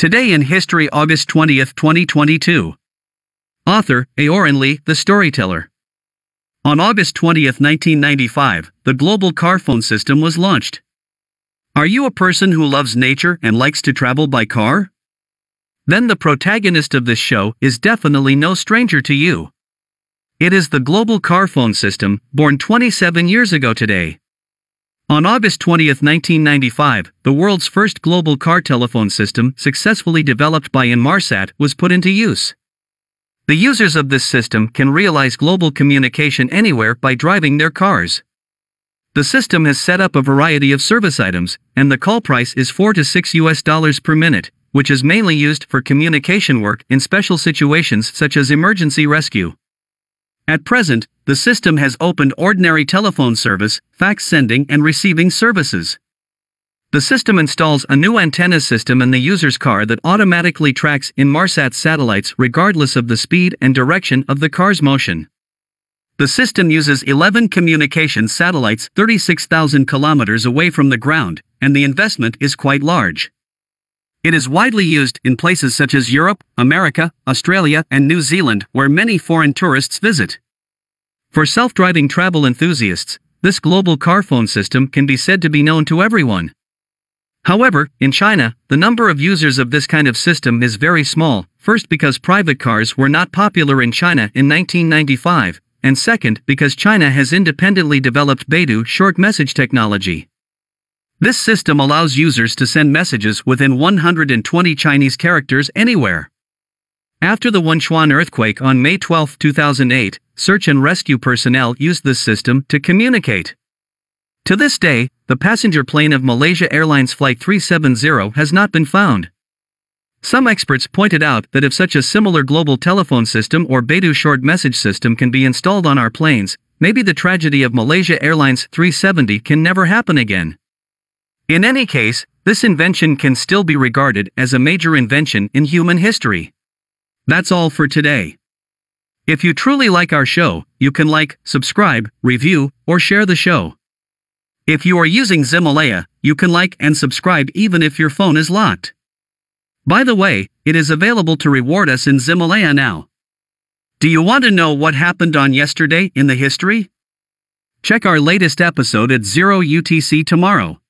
Today in History, August 20th, 2022. Author, Aoran Lee, the storyteller. On August 20th, 1995, the global car phone system was launched. Are you a person who loves nature and likes to travel by car? Then the protagonist of this show is definitely no stranger to you. It is the global car phone system, born 27 years ago today. On August 20, 1995, the world's first global car telephone system, successfully developed by Inmarsat, was put into use. The users of this system can realize global communication anywhere by driving their cars. The system has set up a variety of service items, and the call price is 4 to 6 US dollars per minute, which is mainly used for communication work in special situations such as emergency rescue. At present, the system has opened ordinary telephone service, fax sending, and receiving services. The system installs a new antenna system in the user's car that automatically tracks Inmarsat satellites regardless of the speed and direction of the car's motion. The system uses 11 communication satellites 36,000 kilometers away from the ground, and the investment is quite large. It is widely used in places such as Europe, America, Australia, and New Zealand, where many foreign tourists visit. For self driving travel enthusiasts, this global car phone system can be said to be known to everyone. However, in China, the number of users of this kind of system is very small, first because private cars were not popular in China in 1995, and second because China has independently developed Beidou short message technology. This system allows users to send messages within 120 Chinese characters anywhere. After the Wenchuan earthquake on May 12, 2008, search and rescue personnel used this system to communicate. To this day, the passenger plane of Malaysia Airlines Flight 370 has not been found. Some experts pointed out that if such a similar global telephone system or Beidou short message system can be installed on our planes, maybe the tragedy of Malaysia Airlines 370 can never happen again. In any case, this invention can still be regarded as a major invention in human history. That's all for today. If you truly like our show, you can like, subscribe, review, or share the show. If you are using Ximalaya, you can like and subscribe even if your phone is locked. By the way, it is available to reward us in Ximalaya now. Do you want to know what happened on yesterday in the history? Check our latest episode at 0 UTC tomorrow.